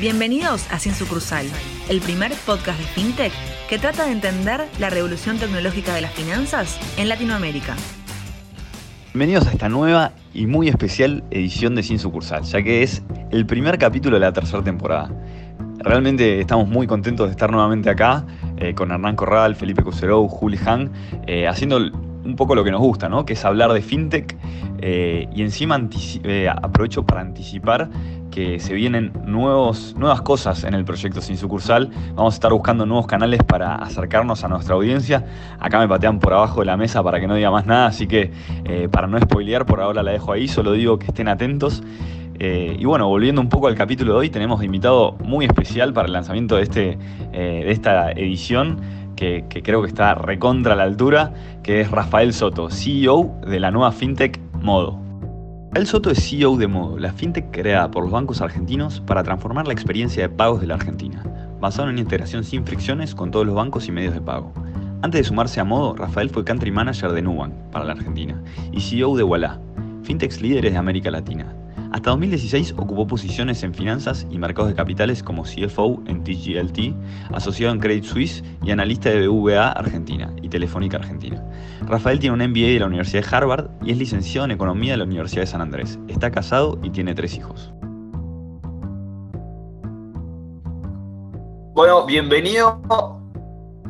Bienvenidos a Sin Sucursal, el primer podcast de FinTech que trata de entender la revolución tecnológica de las finanzas en Latinoamérica. Bienvenidos a esta nueva y muy especial edición de Sin Sucursal, ya que es el primer capítulo de la tercera temporada. Realmente estamos muy contentos de estar nuevamente acá eh, con Hernán Corral, Felipe Cuserou, Juli Han, eh, haciendo un poco lo que nos gusta, ¿no? que es hablar de fintech eh, y encima aprovecho para anticipar que se vienen nuevos, nuevas cosas en el proyecto Sin Sucursal. Vamos a estar buscando nuevos canales para acercarnos a nuestra audiencia. Acá me patean por abajo de la mesa para que no diga más nada, así que eh, para no spoilear, por ahora la dejo ahí, solo digo que estén atentos. Eh, y bueno, volviendo un poco al capítulo de hoy, tenemos invitado muy especial para el lanzamiento de, este, eh, de esta edición. Que, que creo que está recontra la altura, que es Rafael Soto, CEO de la nueva FinTech Modo. El Soto es CEO de Modo, la fintech creada por los bancos argentinos para transformar la experiencia de pagos de la Argentina, basado en una integración sin fricciones con todos los bancos y medios de pago. Antes de sumarse a Modo, Rafael fue Country Manager de Nubank para la Argentina y CEO de Walla, fintechs líderes de América Latina. Hasta 2016 ocupó posiciones en finanzas y mercados de capitales como CFO en TGLT, asociado en Credit Suisse y analista de BVA Argentina y Telefónica Argentina. Rafael tiene un MBA de la Universidad de Harvard y es licenciado en Economía de la Universidad de San Andrés. Está casado y tiene tres hijos. Bueno, bienvenido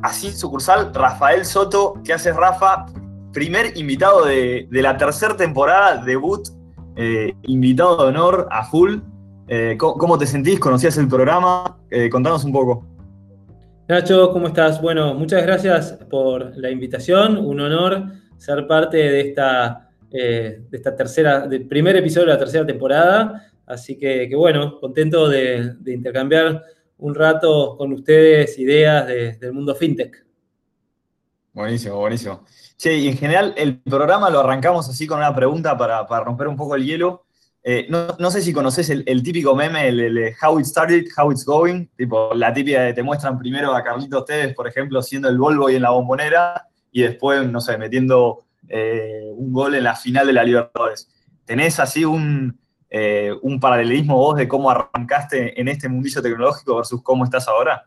a Sin Sucursal, Rafael Soto. ¿Qué haces, Rafa? Primer invitado de, de la tercera temporada, debut eh, invitado de honor a full. Eh, ¿cómo, te sentís? ¿Conocías el programa? Eh, contanos un poco. Nacho, ¿cómo estás? Bueno, muchas gracias por la invitación. Un honor ser parte de esta, de esta tercera, del primer episodio de la tercera temporada. Así que, bueno, contento de, intercambiar un rato con ustedes ideas del mundo fintech. Buenísimo, buenísimo. Che, y en general el programa lo arrancamos así con una pregunta para, romper un poco el hielo. Eh, no, sé si conoces el, típico meme, el, How It Started, How It's Going, tipo la típica de te muestran primero a Carlitos Tevez, por ejemplo, siendo el Volvo y en la bombonera, y después, no sé, metiendo eh, un gol en la final de la Libertadores. ¿Tenés así un, eh, un paralelismo vos de cómo arrancaste en este mundillo tecnológico versus cómo estás ahora?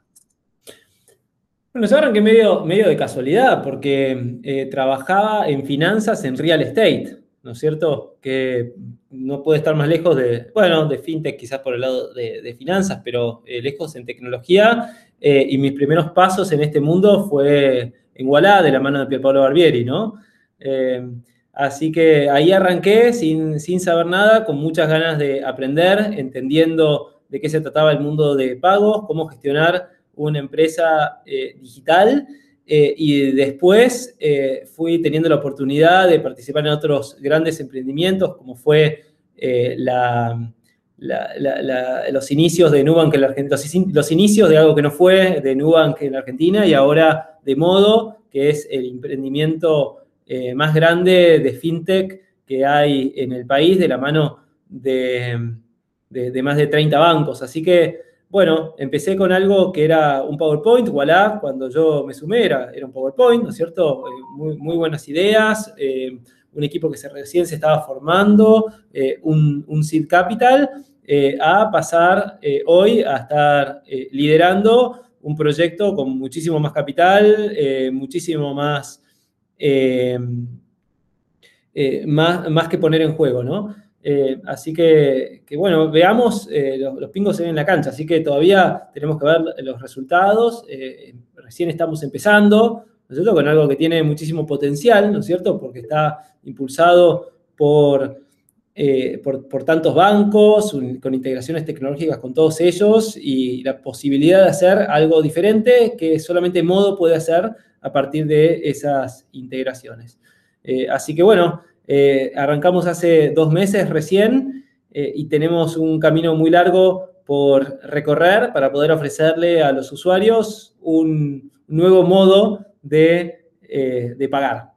Bueno, se medio, medio de casualidad, porque eh, trabajaba en finanzas en real estate, ¿no es cierto? Que no puede estar más lejos de, bueno, de fintech quizás por el lado de, finanzas, pero eh, lejos en tecnología. Eh, y mis primeros pasos en este mundo fue en Wallah, de la mano de Pierpaolo Barbieri, ¿no? así que ahí arranqué sin, sin saber nada, con muchas ganas de aprender, entendiendo de qué se trataba el mundo de pagos, cómo gestionar una empresa eh, digital eh, y después eh, fui teniendo la oportunidad de participar en otros grandes emprendimientos, como fue los inicios de Nubank en la Argentina, los, inicios de algo que no fue de Nubank en la Argentina y ahora de Modo, que es el emprendimiento más grande de fintech que hay en el país, de la mano de, de más de 30 bancos. Así que bueno, empecé con algo que era un PowerPoint, voilà, cuando yo me sumé era, un PowerPoint, ¿no es cierto? Eh, muy, buenas ideas, eh, un equipo que recién se estaba formando, eh, un, un, seed capital, a pasar hoy a estar liderando un proyecto con muchísimo más capital, muchísimo más, más, más que poner en juego, ¿no? Eh, así que, bueno, veamos, eh, los, pingos se ven en la cancha, así que todavía tenemos que ver los resultados. Eh, recién estamos empezando, ¿no es cierto? Con algo que tiene muchísimo potencial, ¿no es cierto? Porque está impulsado por, por, tantos bancos, con integraciones tecnológicas con todos ellos y la posibilidad de hacer algo diferente que solamente Modo puede hacer a partir de esas integraciones. así que bueno, eh, arrancamos hace dos meses recién eh, y tenemos un camino muy largo por recorrer para poder ofrecerle a los usuarios un nuevo modo de, eh, de pagar.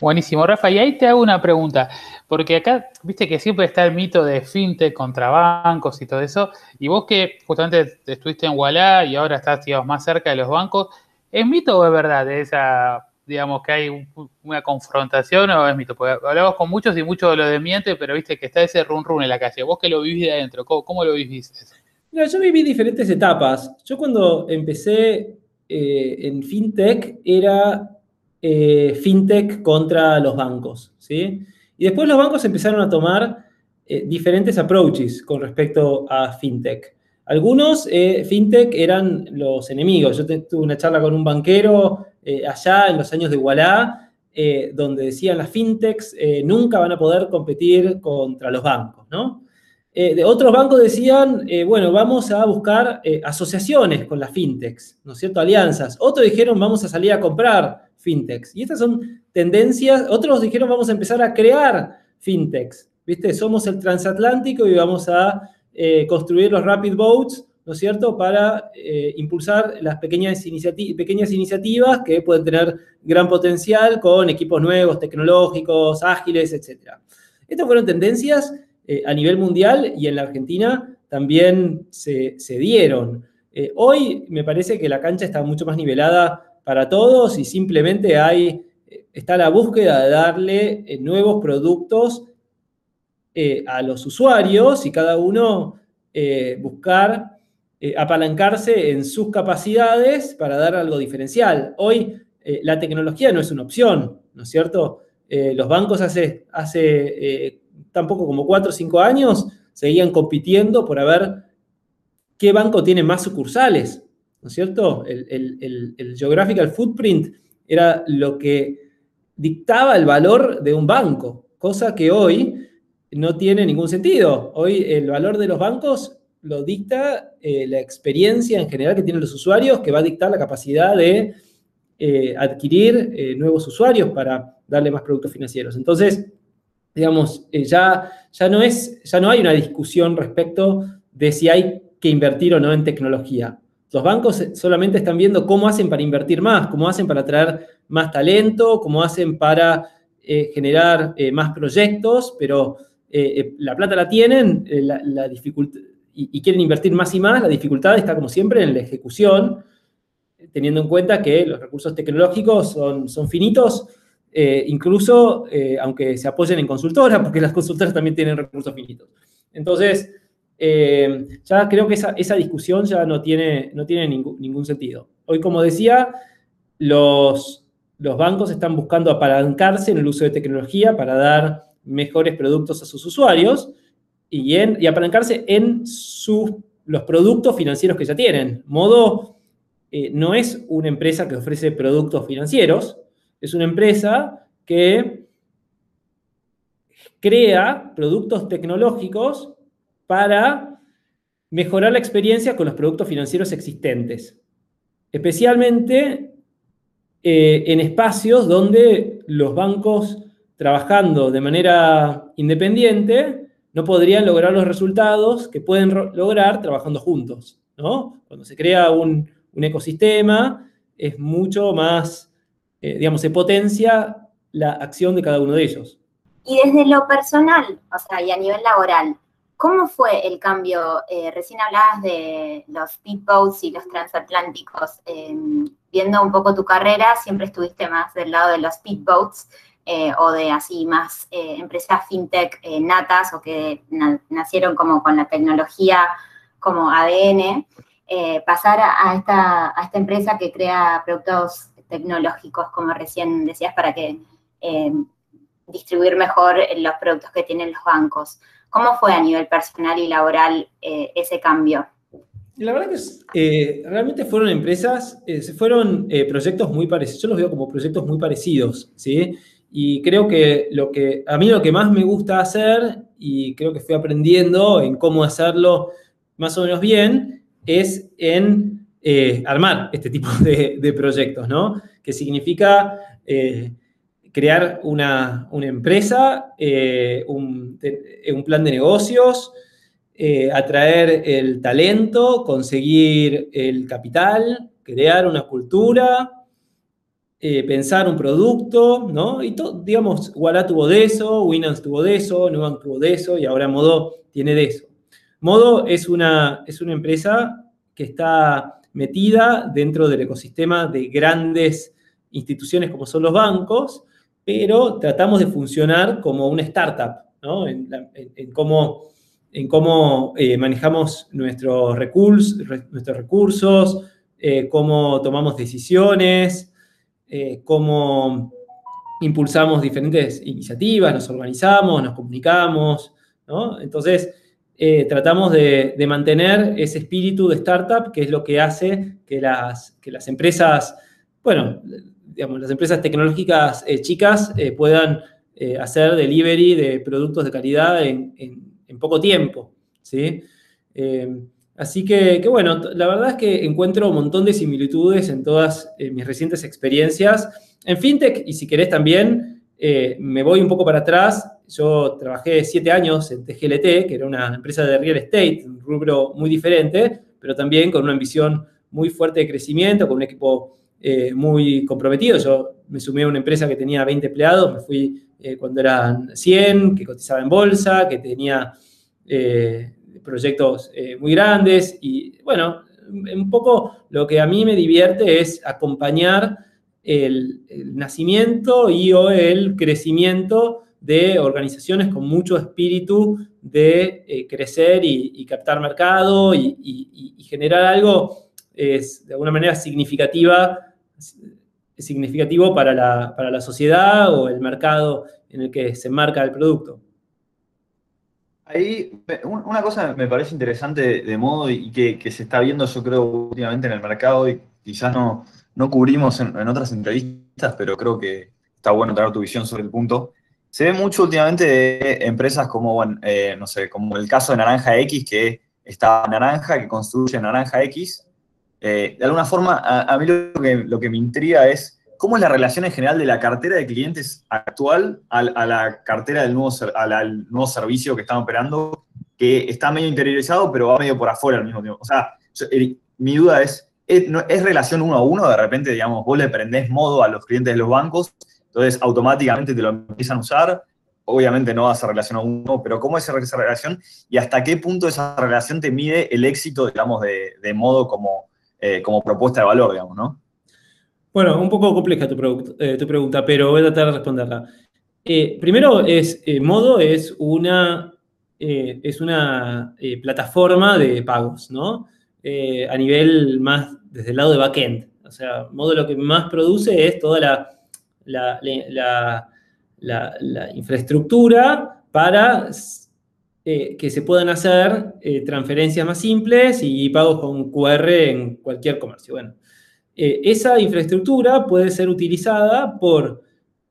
Buenísimo, Rafa. Y ahí te hago una pregunta, porque acá, viste que siempre está el mito de fintech contra bancos y todo eso, y vos que justamente estuviste en Wallah y ahora estás más cerca de los bancos, ¿es mito o es verdad esa digamos, que hay una confrontación o es mito? Porque hablamos con muchos y muchos lo desmiente, pero viste que está ese run run en la calle. Vos que lo vivís de adentro, ¿cómo, lo vivís yo viví diferentes etapas. Yo cuando empecé eh, en FinTech era eh, FinTech contra los bancos, ¿sí? Y después los bancos empezaron a tomar eh, diferentes approaches con respecto a FinTech. Algunos FinTech eran los enemigos. Yo tuve una charla con un banquero allá en los años de Wallah, donde decían las FinTechs nunca van a poder competir contra los bancos. Eh, de otros bancos decían, eh, bueno, vamos a buscar eh, asociaciones con las fintechs, ¿no es cierto? Alianzas. Otros dijeron, vamos a salir a comprar fintechs. Y estas son tendencias. Otros dijeron, vamos a empezar a crear fintechs. ¿Viste? Somos el transatlántico y vamos a construir los rapid boats, ¿no es cierto?, para impulsar las pequeñas, pequeñas iniciativas que pueden tener gran potencial con equipos nuevos, tecnológicos, ágiles, etc. Estas fueron tendencias eh, a nivel mundial y en la Argentina también se, dieron. Eh, hoy me parece que la cancha está mucho más nivelada para todos y simplemente hay, está la búsqueda de darle eh, nuevos productos a los usuarios y cada uno buscar apalancarse en sus capacidades para dar algo diferencial. Hoy la tecnología no es una opción, ¿no es cierto? los bancos hace, hace tampoco como cuatro o cinco años, seguían compitiendo por ver qué banco tiene más sucursales, ¿no es cierto? El, geographical footprint era lo que dictaba el valor de un banco, cosa que hoy no tiene ningún sentido. Hoy el valor de los bancos lo dicta eh, la experiencia en general que tienen los usuarios, que va a dictar la capacidad de eh, adquirir eh, nuevos usuarios para darle más productos financieros. Entonces, digamos, ya, ya, no es, ya no hay una discusión respecto de si hay que invertir o no en tecnología. Los bancos solamente están viendo cómo hacen para invertir más, cómo hacen para traer más talento, cómo hacen para generar más proyectos, pero la plata la tienen la, dificultad, y, quieren invertir más y más, la dificultad está como siempre en la ejecución, teniendo en cuenta que los recursos tecnológicos son, son finitos eh, incluso eh, aunque se apoyen en consultoras, porque las consultoras también tienen recursos finitos. Entonces, eh, ya creo que esa, discusión ya no tiene, no tiene ningún, sentido. Hoy, como decía, los, los bancos están buscando apalancarse en el uso de tecnología para dar mejores productos a sus usuarios y, en, y apalancarse en sus, los productos financieros que ya tienen. Modo no es una empresa que ofrece productos financieros, es una empresa que crea productos tecnológicos para mejorar la experiencia con los productos financieros existentes, especialmente eh, en espacios donde los bancos trabajando de manera independiente no podrían lograr los resultados que pueden lograr trabajando juntos. ¿no? Cuando se crea un ecosistema es mucho más eh, digamos, se potencia la acción de cada uno de ellos. Y desde lo personal, o sea, y a nivel laboral, ¿cómo fue el cambio? Eh, recién hablabas de los speedboats y los transatlánticos. Em, viendo un poco tu carrera, siempre estuviste más del lado de los speedboats eh, o de así más empresas fintech natas o que nacieron como con la tecnología como ADN. pasar a, esta, a esta empresa que crea productos tecnológicos, como recién decías, para que eh, distribuir mejor los productos que tienen los bancos. ¿Cómo fue a nivel personal y laboral eh, ese cambio? La verdad que eh, realmente fueron empresas, fueron proyectos muy parecidos, yo los veo como proyectos muy parecidos, ¿sí? Y creo que lo que, a mí lo que más me gusta hacer, y creo que fui aprendiendo en cómo hacerlo más o menos bien, es en eh, armar este tipo de, proyectos, ¿no? Que significa eh, crear una, empresa, eh, un, plan de negocios, atraer el talento, conseguir el capital, crear una cultura, pensar un producto, ¿no? Y todo, digamos, Walla tuvo de eso, Winans tuvo de eso, Nubank tuvo de eso y ahora Modo tiene de eso. Modo es una, es una empresa que está metida dentro del ecosistema de grandes instituciones como son los bancos, pero tratamos de funcionar como una startup, ¿no? En, cómo, en cómo eh, manejamos nuestros recursos, nuestros recursos eh, cómo tomamos decisiones, eh, cómo impulsamos diferentes iniciativas, nos organizamos, nos comunicamos, ¿no? Entonces, tratamos de, mantener ese espíritu de startup, que es lo que hace que las, que las empresas, bueno, digamos, las empresas tecnológicas eh, chicas eh, puedan eh, hacer delivery de productos de calidad en, poco tiempo. ¿sí? Así que, bueno, la verdad es que encuentro un montón de similitudes en todas mis recientes experiencias. En FinTech, y si querés también, me voy un poco para atrás. Yo trabajé siete años en TGLT, que era una empresa de real estate, un rubro muy diferente, pero también con una ambición muy fuerte de crecimiento, con un equipo eh, muy comprometido. Yo me sumé a una empresa que tenía 20 empleados, me fui eh, cuando eran 100, que cotizaba en bolsa, que tenía eh, proyectos muy grandes y bueno, un poco lo que a mí me divierte es acompañar el, nacimiento y o el crecimiento de organizaciones con mucho espíritu de crecer y, captar mercado y, generar algo es de alguna manera significativa significativo para la, sociedad o el mercado en el que se marca el producto. Ahí, una cosa me parece interesante de modo y que, se está viendo, yo creo, últimamente en el mercado y quizás no, no cubrimos en, otras entrevistas, pero creo que está bueno tener tu visión sobre el punto. Se ve mucho últimamente de empresas como, eh, no sé, como el caso de Naranja X, que está Naranja, que construye Naranja X, eh, de alguna forma, a, mí lo que, me intriga es cómo es la relación en general de la cartera de clientes actual a, la cartera del nuevo, al nuevo servicio que están operando, que está medio interiorizado, pero va medio por afuera al mismo tiempo. O sea, mi duda es, ¿es, relación uno a uno? De repente, digamos, vos le prendés modo a los clientes de los bancos, entonces automáticamente te lo empiezan a usar. Obviamente no a relación a uno, pero ¿cómo es esa relación? Y hasta qué punto esa relación te mide el éxito, digamos, de, de modo como eh, como propuesta de valor, digamos, ¿no? Bueno, un poco compleja tu, eh, pregunta, pero voy a tratar de responderla. Eh, primero, es, Modo es una, es una plataforma de pagos, ¿no? a nivel más desde el lado de backend. O sea, Modo lo que más produce es toda la, la infraestructura para eh, que se puedan hacer eh, transferencias más simples y pagos con QR en cualquier comercio. Bueno, eh, esa infraestructura puede ser utilizada por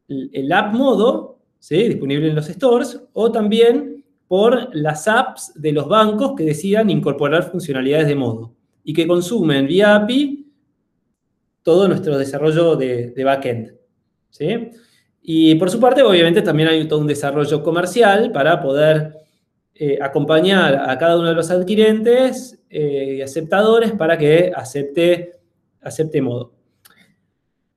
el app modo, disponible en los stores, o también por las apps de los bancos que decidan incorporar funcionalidades de modo y que consumen vía API todo nuestro desarrollo de, de backend. ¿sí? Y por su parte, obviamente, también hay todo un desarrollo comercial para poder eh, acompañar a cada uno de los adquirentes eh, y aceptadores para que acepte, acepte modo.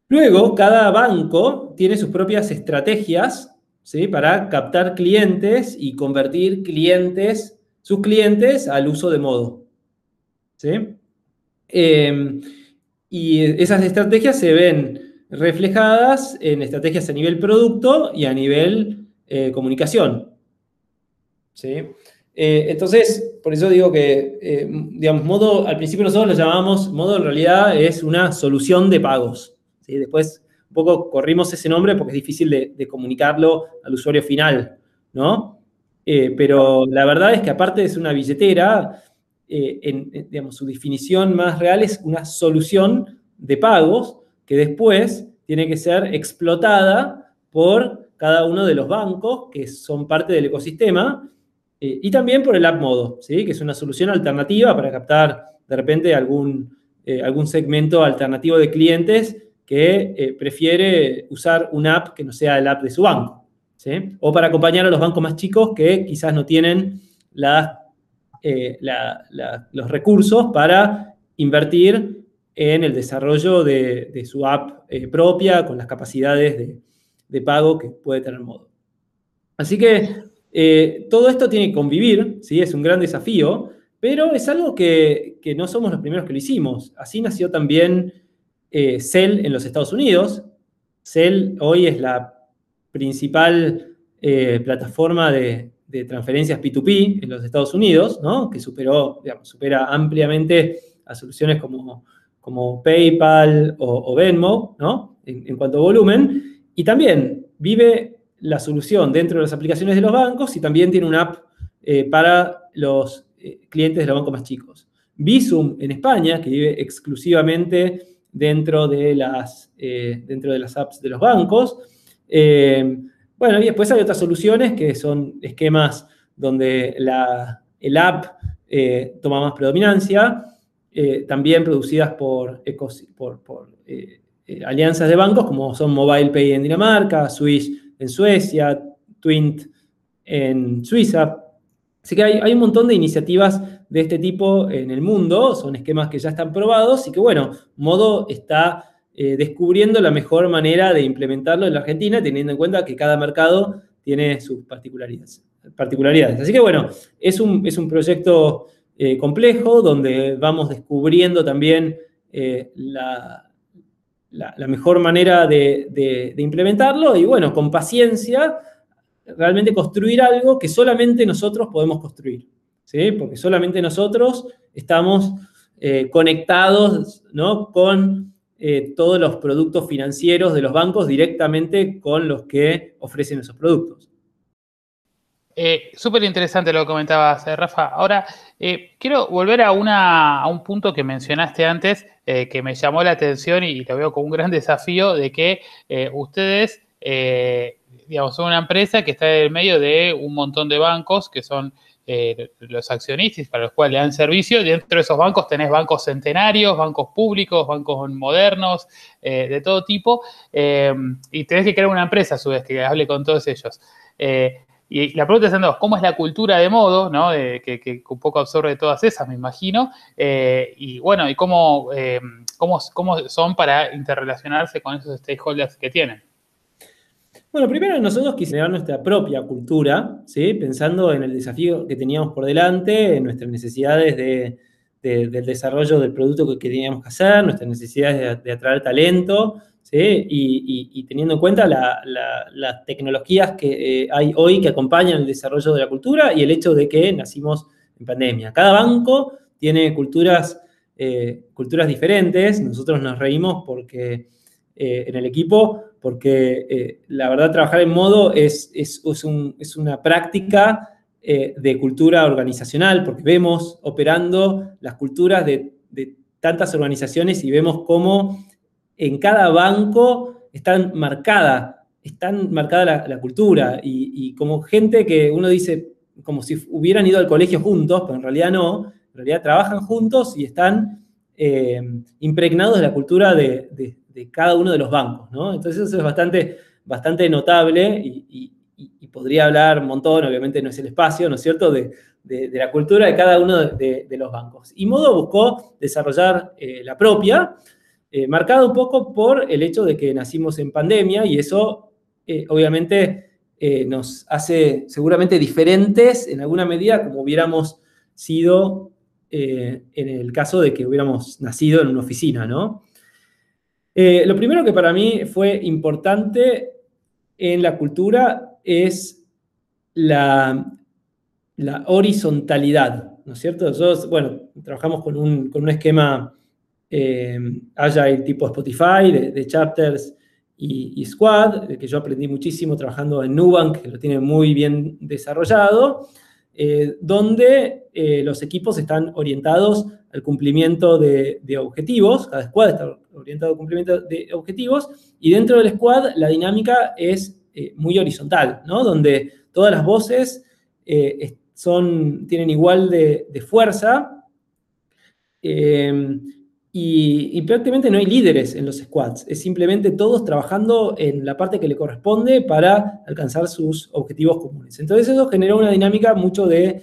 Luego, cada banco tiene sus propias estrategias ¿sí? para captar clientes y convertir clientes, sus clientes al uso de modo. ¿sí? Em, y esas estrategias se ven reflejadas en estrategias a nivel producto y a nivel eh, comunicación. ¿sí? Eh, entonces, por eso digo que, eh, digamos, modo, al principio nosotros lo llamamos, modo en realidad es una solución de pagos. ¿sí? Después, un poco corrimos ese nombre porque es difícil de, comunicarlo al usuario final, ¿no? Eh, pero la verdad es que aparte ser una billetera, en, digamos, su definición más real es una solución de pagos que después tiene que ser explotada por cada uno de los bancos que son parte del ecosistema eh, y también por el app modo, ¿sí? que es una solución alternativa para captar de repente algún, eh, algún segmento alternativo de clientes que eh, prefiere usar una app que no sea el app de su banco. ¿sí? O para acompañar a los bancos más chicos que quizás no tienen los recursos para invertir en el desarrollo de, su app propia con las capacidades de, de pago que puede tener modo. Así que eh, todo esto tiene que convivir, ¿sí? es un gran desafío, pero es algo que, no somos los primeros que lo hicimos. Así nació también eh, Cell en los Estados Unidos, Cell hoy es la principal eh, plataforma de, transferencias P2P en los Estados Unidos, que superó, supera ampliamente a soluciones como, como PayPal o, Venmo, en, cuanto a volumen. Y también vive la solución dentro de las aplicaciones de los bancos y también tiene una app eh, para los eh, clientes de los bancos más chicos. Visum en España, que vive exclusivamente dentro de las, eh, dentro de las apps de los bancos. bueno, y después hay otras soluciones que son esquemas donde la, el app toma más predominancia, también producidas por, por, por alianzas de bancos como son Mobile Pay en Dinamarca, Swish en Suecia, Twint en Suiza. Así que hay, un montón de iniciativas de este tipo en el mundo, son esquemas que ya están probados y que, bueno, Modo está eh, descubriendo la mejor manera de implementarlo en la Argentina, teniendo en cuenta que cada mercado tiene sus particularidades. particularidades. Así que, bueno, es un, es un proyecto eh, complejo donde vamos descubriendo también eh, la, la, mejor manera de, implementarlo y bueno, con paciencia, realmente construir algo que solamente nosotros podemos construir, ¿sí? Porque solamente nosotros estamos eh, conectados ¿no? con eh, todos los productos financieros de los bancos directamente con los que ofrecen esos productos. Eh, Súper interesante lo que comentabas, Rafa. Ahora, quiero volver a, un punto que mencionaste antes, eh, que me llamó la atención y lo veo como un gran desafío de que eh, ustedes, eh, digamos, son una empresa que está en el medio de un montón de bancos que son los accionistas para los cuales le dan servicio. Dentro de esos bancos tenés bancos centenarios, bancos públicos, bancos modernos, de todo tipo, y tenés que crear una empresa a su vez que hable con todos ellos. Y la pregunta es, ¿cómo es la cultura de modo, ¿no? que, un poco absorbe todas esas, me imagino? Eh, y bueno, ¿y cómo, eh, cómo, cómo, son para interrelacionarse con esos stakeholders que tienen? Bueno, primero nosotros quisimos nuestra propia cultura, ¿sí? pensando en el desafío que teníamos por delante, en nuestras necesidades de, del desarrollo del producto que, teníamos que hacer, nuestras necesidades de atraer talento, y, teniendo en cuenta las tecnologías que eh, hay hoy que acompañan el desarrollo de la cultura y el hecho de que nacimos en pandemia. Cada banco tiene culturas, eh, culturas diferentes, nosotros nos reímos porque eh, en el equipo, porque la verdad trabajar en modo es, es, es una práctica de cultura organizacional, porque vemos operando las culturas de, de tantas organizaciones y vemos cómo en cada banco están marcada, están marcada la, cultura y, como gente que uno dice, como si hubieran ido al colegio juntos, pero en realidad no, en realidad trabajan juntos y están eh, impregnados de la cultura de, cada uno de los bancos, ¿no? Entonces eso es bastante, bastante notable y, podría hablar un montón, obviamente no es el espacio, ¿no es cierto?, de, la cultura de cada uno de, los bancos. Y Modo buscó desarrollar eh, la propia, eh, marcado un poco por el hecho de que nacimos en pandemia y eso eh, obviamente eh, nos hace seguramente diferentes en alguna medida como hubiéramos sido en el caso de que hubiéramos nacido en una oficina, ¿no? lo primero que para mí fue importante en la cultura es la, la horizontalidad, ¿no es cierto? Nosotros, bueno, trabajamos con un, con un esquema eh, el tipo Spotify, de, chapters y, squad, que yo aprendí muchísimo trabajando en Nubank, que lo tiene muy bien desarrollado, eh, donde eh, los equipos están orientados al cumplimiento de, objetivos, cada squad está orientado al cumplimiento de objetivos, y dentro del squad la dinámica es eh, muy horizontal, ¿no? donde todas las voces son, tienen igual de, de fuerza. Y, prácticamente no hay líderes en los squads, es simplemente todos trabajando en la parte que le corresponde para alcanzar sus objetivos comunes. Entonces eso generó una dinámica mucho de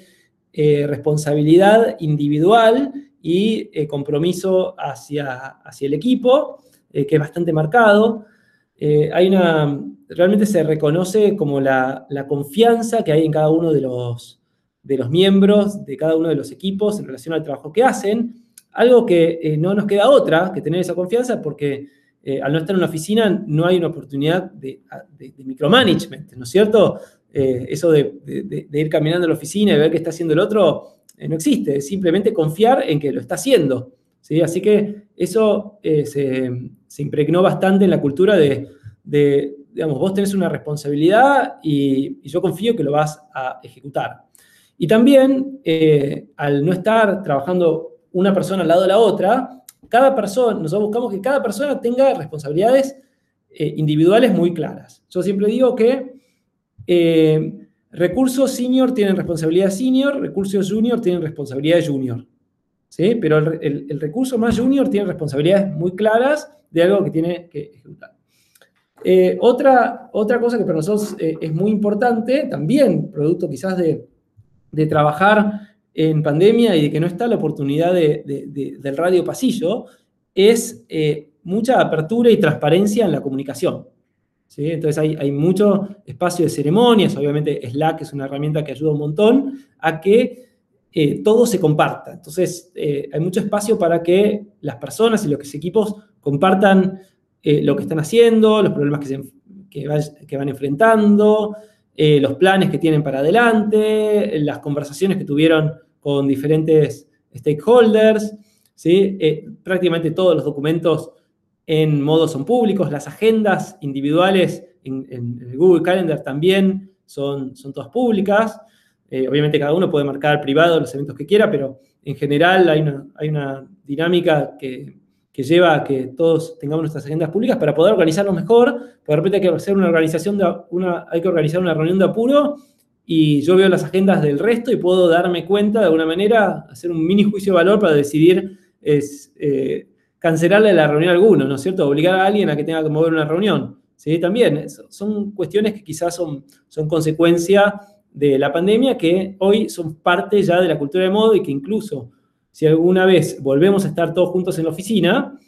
eh, responsabilidad individual y eh, compromiso hacia, hacia el equipo, eh, que es bastante marcado. hay una, realmente se reconoce como la, la, confianza que hay en cada uno de los, de los miembros de cada uno de los equipos en relación al trabajo que hacen algo que eh, no nos queda otra que tener esa confianza porque eh, al no estar en una oficina no hay una oportunidad de, micromanagement, ¿no es cierto? Eh, eso de, ir caminando a la oficina y ver qué está haciendo el otro no existe, es simplemente confiar en que lo está haciendo. ¿sí? Así que eso se, impregnó bastante en la cultura de, digamos, vos tenés una responsabilidad y yo confío que lo vas a ejecutar. Y también, al no estar trabajando una persona al lado de la otra, cada persona, nosotros buscamos que cada persona tenga responsabilidades eh, individuales muy claras. Yo siempre digo que eh, recursos senior tienen responsabilidad senior, recursos junior tienen responsabilidad junior. ¿sí? Pero el, recurso más junior tiene responsabilidades muy claras de algo que tiene que ejecutar. Eh, otra, otra cosa que para nosotros es muy importante, también producto quizás de, de trabajar en pandemia y de que no está la oportunidad del radio pasillo, es eh, mucha apertura y transparencia en la comunicación. Entonces hay, mucho espacio de ceremonias, obviamente Slack es una herramienta que ayuda un montón a que eh, todo se comparta. Entonces eh, hay mucho espacio para que las personas y los equipos compartan lo que están haciendo, los problemas que, que van enfrentando, los planes que tienen para adelante, las conversaciones que tuvieron con diferentes stakeholders, ¿sí? Eh, prácticamente todos los documentos en modo son públicos, las agendas individuales en, Google Calendar también son, son todas públicas. Eh, obviamente cada uno puede marcar privado los eventos que quiera, pero en general hay una, hay una dinámica que, lleva a que todos tengamos nuestras agendas públicas para poder organizarnos mejor, porque de repente hay que hacer una organización hay que organizar una reunión de apuro y yo veo las agendas del resto y puedo darme cuenta de alguna manera, hacer un mini juicio de valor para decidir eh, cancelarle la reunión a alguno, ¿no es cierto? Obligar a alguien a que tenga que mover una reunión. ¿sí? También son cuestiones que quizás son, son consecuencia de la pandemia que hoy son parte ya de la cultura de modo y que incluso si alguna vez volvemos a estar todos juntos en la oficina,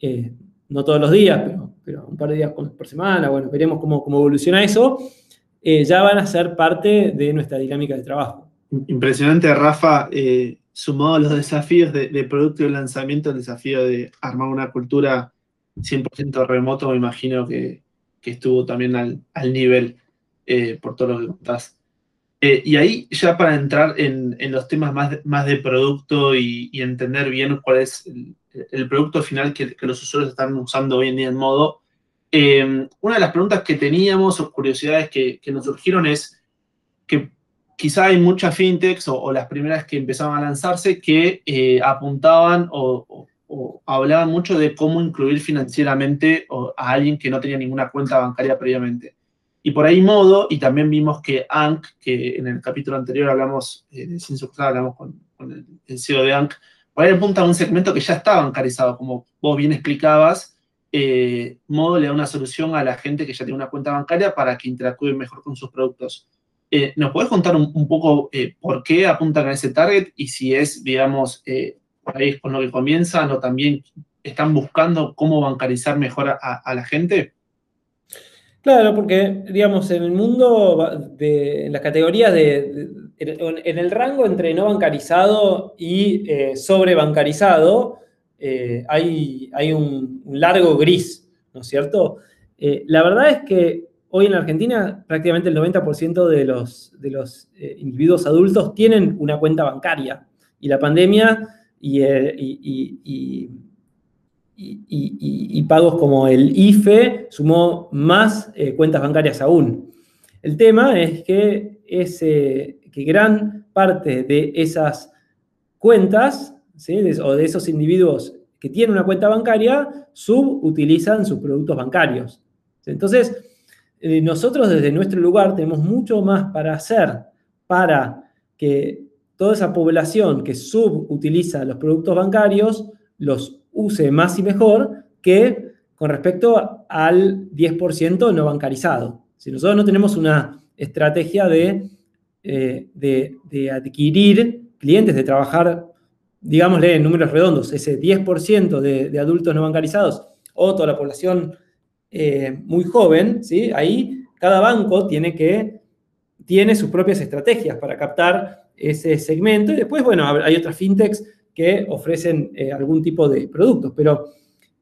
eh, no todos los días, pero, pero, un par de días por semana, bueno, veremos cómo, cómo evoluciona eso, eh, ya van a ser parte de nuestra dinámica de trabajo. Impresionante, Rafa, eh, sumado a los desafíos de, producto y lanzamiento, el desafío de armar una cultura 100% remoto, me imagino que, estuvo también al, nivel eh, por todo lo que contás. y ahí ya para entrar en, los temas más de, producto y, entender bien cuál es el, producto final que, que, los usuarios están usando hoy en día en modo, Em, una de las preguntas que teníamos o curiosidades que, nos surgieron es que quizá hay muchas fintechs o, las primeras que empezaban a lanzarse que eh, apuntaban o, hablaban mucho de cómo incluir financieramente a alguien que no tenía ninguna cuenta bancaria previamente. Y por ahí modo, y también vimos que ANC, que en el capítulo anterior hablamos, eh, Sin hablamos con, el, CEO de ANC, por ahí apunta a un segmento que ya está bancarizado, como vos bien explicabas, eh, Modo le da una solución a la gente que ya tiene una cuenta bancaria para que interactúe mejor con sus productos. Eh, ¿Nos puedes contar un, poco eh, por qué apuntan a ese target y si es, digamos, por ahí es con lo que comienzan o también están buscando cómo bancarizar mejor a, la gente? Claro, porque, digamos, en el mundo, de, las categorías de, en el rango entre no bancarizado y sobre bancarizado, eh, hay, un, largo gris, ¿no es cierto? Eh, la verdad es que hoy en Argentina prácticamente el 90% de los, de los eh, individuos adultos tienen una cuenta bancaria y la pandemia y, y, pagos como el IFE sumó más cuentas bancarias aún. El tema es que, ese, que gran parte de esas cuentas o de esos individuos que tienen una cuenta bancaria, subutilizan sus productos bancarios. Entonces, eh, nosotros desde nuestro lugar tenemos mucho más para hacer para que toda esa población que subutiliza los productos bancarios los use más y mejor que con respecto al 10% no bancarizado. Si nosotros no tenemos una estrategia de, eh, de, de adquirir clientes, de trabajar digámosle en números redondos, ese 10% de, adultos no bancarizados o toda la población eh, muy joven, ¿sí? ahí cada banco tiene, que, tiene sus propias estrategias para captar ese segmento y después, bueno, hay otras fintechs que ofrecen eh, algún tipo de productos, pero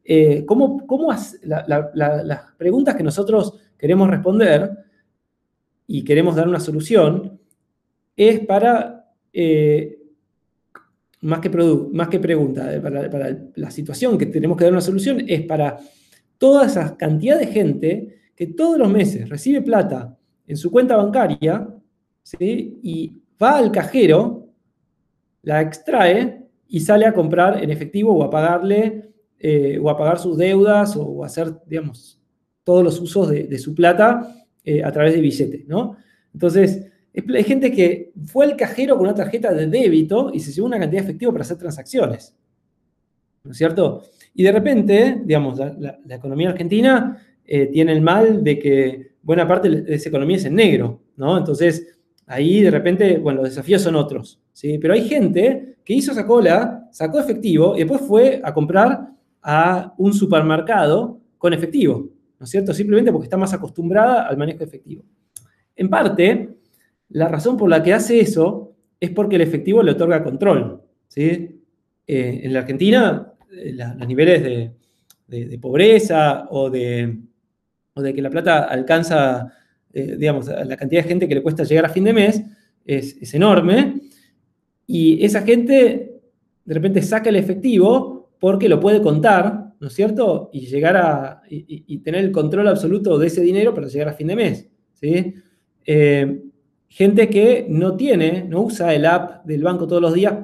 eh, ¿cómo, cómo las preguntas que nosotros queremos responder y queremos dar una solución es para, más, que más que pregunta, para, para la situación que tenemos que dar una solución, es para toda esa cantidad de gente que todos los meses recibe plata en su cuenta bancaria ¿sí? y va al cajero, la extrae y sale a comprar en efectivo o a pagarle eh, o a pagar sus deudas o a hacer, digamos, todos los usos de, su plata eh, a través de billetes, ¿no? Entonces, hay gente que fue al cajero con una tarjeta de débito y se llevó una cantidad de efectivo para hacer transacciones, ¿no es cierto? Y de repente, digamos, la, economía argentina eh, tiene el mal de que buena parte de esa economía es en negro, ¿no? Entonces, ahí de repente, bueno, los desafíos son otros, ¿sí? Pero hay gente que hizo esa cola, sacó efectivo y después fue a comprar a un supermercado con efectivo, ¿no es cierto? Simplemente porque está más acostumbrada al manejo efectivo. En parte, la razón por la que hace eso es porque el efectivo le otorga control, ¿sí? Eh, en la Argentina, eh, los niveles de, pobreza o de, de, que la plata alcanza, eh, digamos, la cantidad de gente que le cuesta llegar a fin de mes es, enorme. Y esa gente de repente saca el efectivo porque lo puede contar, ¿no es cierto? Y llegar a y, tener el control absoluto de ese dinero para llegar a fin de mes, ¿sí? Gente que no tiene, no usa el app del banco todos los días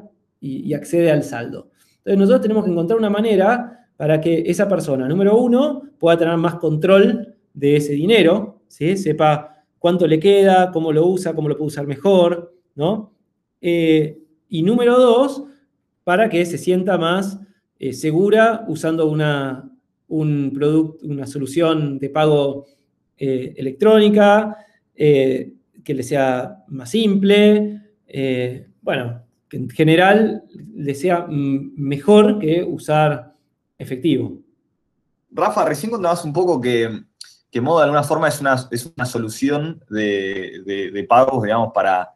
y, accede al saldo. Entonces nosotros tenemos que encontrar una manera para que esa persona, número uno, pueda tener más control de ese dinero, ¿sí? sepa cuánto le queda, cómo lo usa, cómo lo puede usar mejor, ¿no? Eh, y número dos, para que se sienta más eh, segura usando una, un producto, una solución de pago eh, electrónica, que le sea más simple, bueno, que en general le sea mejor que usar efectivo. Rafa, recién contabas un poco que, que Modo de alguna forma es una, es una solución de, pagos, digamos, para,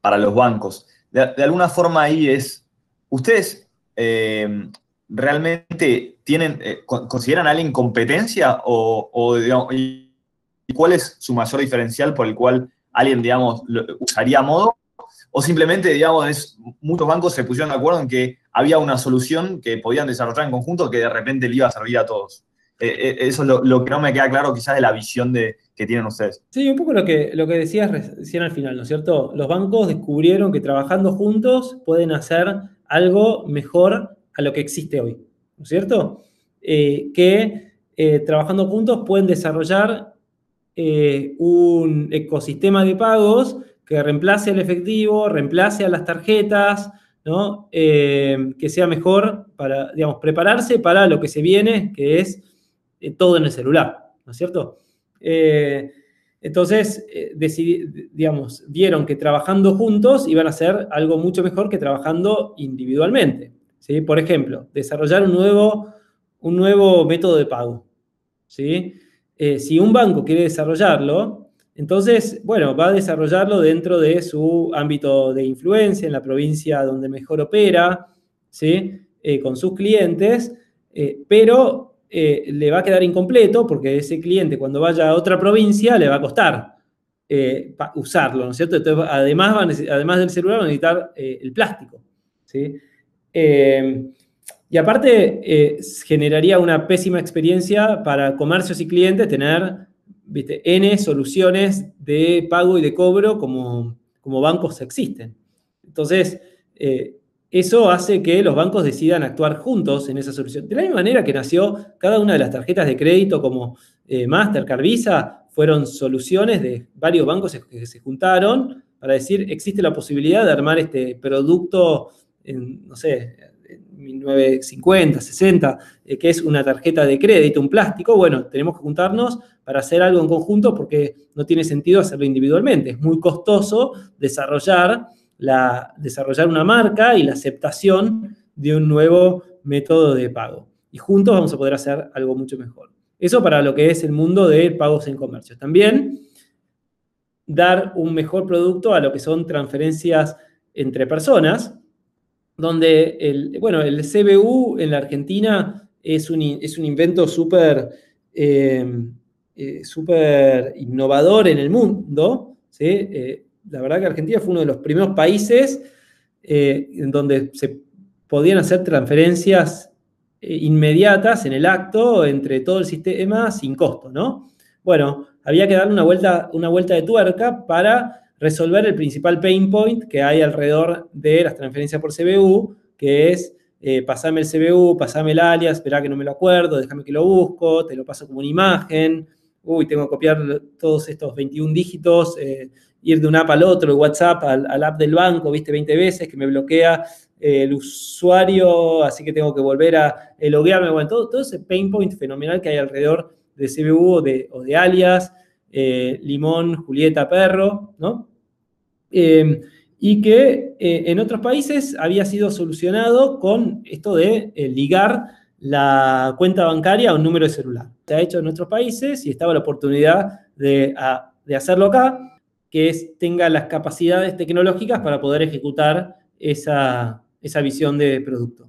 para los bancos. De, alguna forma ahí es, ustedes realmente tienen, eh, consideran a alguien competencia o, y cuál es su mayor diferencial por el cual alguien, digamos, usaría modo? O simplemente, digamos, muchos bancos se pusieron de acuerdo en que había una solución que podían desarrollar en conjunto que de repente le iba a servir a todos. Eh, eh, eso es lo, que no me queda claro quizás de la visión de, que tienen ustedes. Sí, un poco lo que, lo que decías recién al final, ¿no es cierto? Los bancos descubrieron que trabajando juntos pueden hacer algo mejor a lo que existe hoy, ¿no es cierto? Eh, que trabajando juntos pueden desarrollar eh, un ecosistema de pagos que reemplace el efectivo, reemplace a las tarjetas, ¿no? que sea mejor para, digamos, prepararse para lo que se viene, que es todo en el celular, ¿no es cierto? entonces, digamos, vieron que trabajando juntos iban a hacer algo mucho mejor que trabajando individualmente. Por ejemplo, desarrollar un nuevo, un nuevo método de pago. ¿sí? Eh, si un banco quiere desarrollarlo, entonces, bueno, va a desarrollarlo dentro de su ámbito de influencia, en la provincia donde mejor opera, ¿sí? Eh, con sus clientes, eh, pero le va a quedar incompleto porque ese cliente cuando vaya a otra provincia le va a costar usarlo, ¿no es cierto? Entonces, además, además del celular va a necesitar el plástico, ¿sí? Y aparte, eh, generaría una pésima experiencia para comercios y clientes tener. N soluciones de pago y de cobro como, como bancos existen. Entonces, eh, eso hace que los bancos decidan actuar juntos en esa solución. De la misma manera que nació cada una de las tarjetas de crédito como Mastercard, Visa, fueron soluciones de varios bancos que se juntaron para decir, existe la posibilidad de armar este producto en, no sé, 1950, 60, eh, que es una tarjeta de crédito, un plástico, bueno, tenemos que juntarnos para hacer algo en conjunto porque no tiene sentido hacerlo individualmente. Es muy costoso desarrollar, la, desarrollar una marca y la aceptación de un nuevo método de pago. Y juntos vamos a poder hacer algo mucho mejor. Eso para lo que es el mundo de pagos en comercio. También dar un mejor producto a lo que son transferencias entre personas, donde el, bueno, el CBU en la Argentina es un, es un invento súper súper innovador en el mundo. la verdad que Argentina fue uno de los primeros países en donde se podían hacer transferencias inmediatas en el acto entre todo el sistema sin costo, ¿no? Bueno, había que darle una vuelta, una vuelta de tuerca para resolver el principal pain point que hay alrededor de las transferencias por CBU, que es eh, pasame el CBU, pasame el alias, espera que no me lo acuerdo, déjame que lo busco, te lo paso como una imagen, uy, tengo que copiar todos estos 21 dígitos, eh, ir de un app al otro, de WhatsApp al, app del banco, viste, 20 veces, que me bloquea eh, el usuario, así que tengo que volver a loguearme, bueno, todo, todo ese pain point fenomenal que hay alrededor de CBU o de, alias, eh, Limón, Julieta, Perro, ¿no? Em, y que eh, en otros países había sido solucionado con esto de eh, ligar la cuenta bancaria a un número de celular. Se ha hecho en otros países y estaba la oportunidad de, hacerlo acá, que es, tenga las capacidades tecnológicas para poder ejecutar esa, esa visión de producto.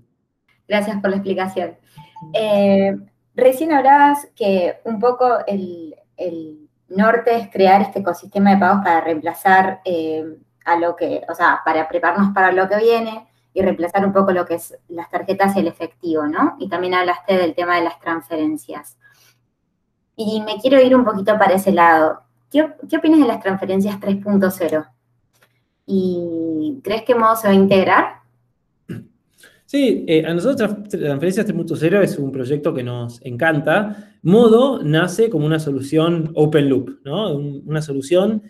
Gracias por la explicación. Recién hablabas que un poco el, norte es crear este ecosistema de pagos para reemplazar eh, a lo que, o sea, para prepararnos para lo que viene y reemplazar un poco lo que es las tarjetas y el efectivo, ¿no? Y también hablaste del tema de las transferencias. Y me quiero ir un poquito para ese lado. ¿Qué, qué opinas de las transferencias 3.0? ¿Y crees que modo se va a integrar? Sí, eh, a nosotros Transferencias 3.0 es un proyecto que nos encanta. Modo nace como una solución open loop, ¿no? una solución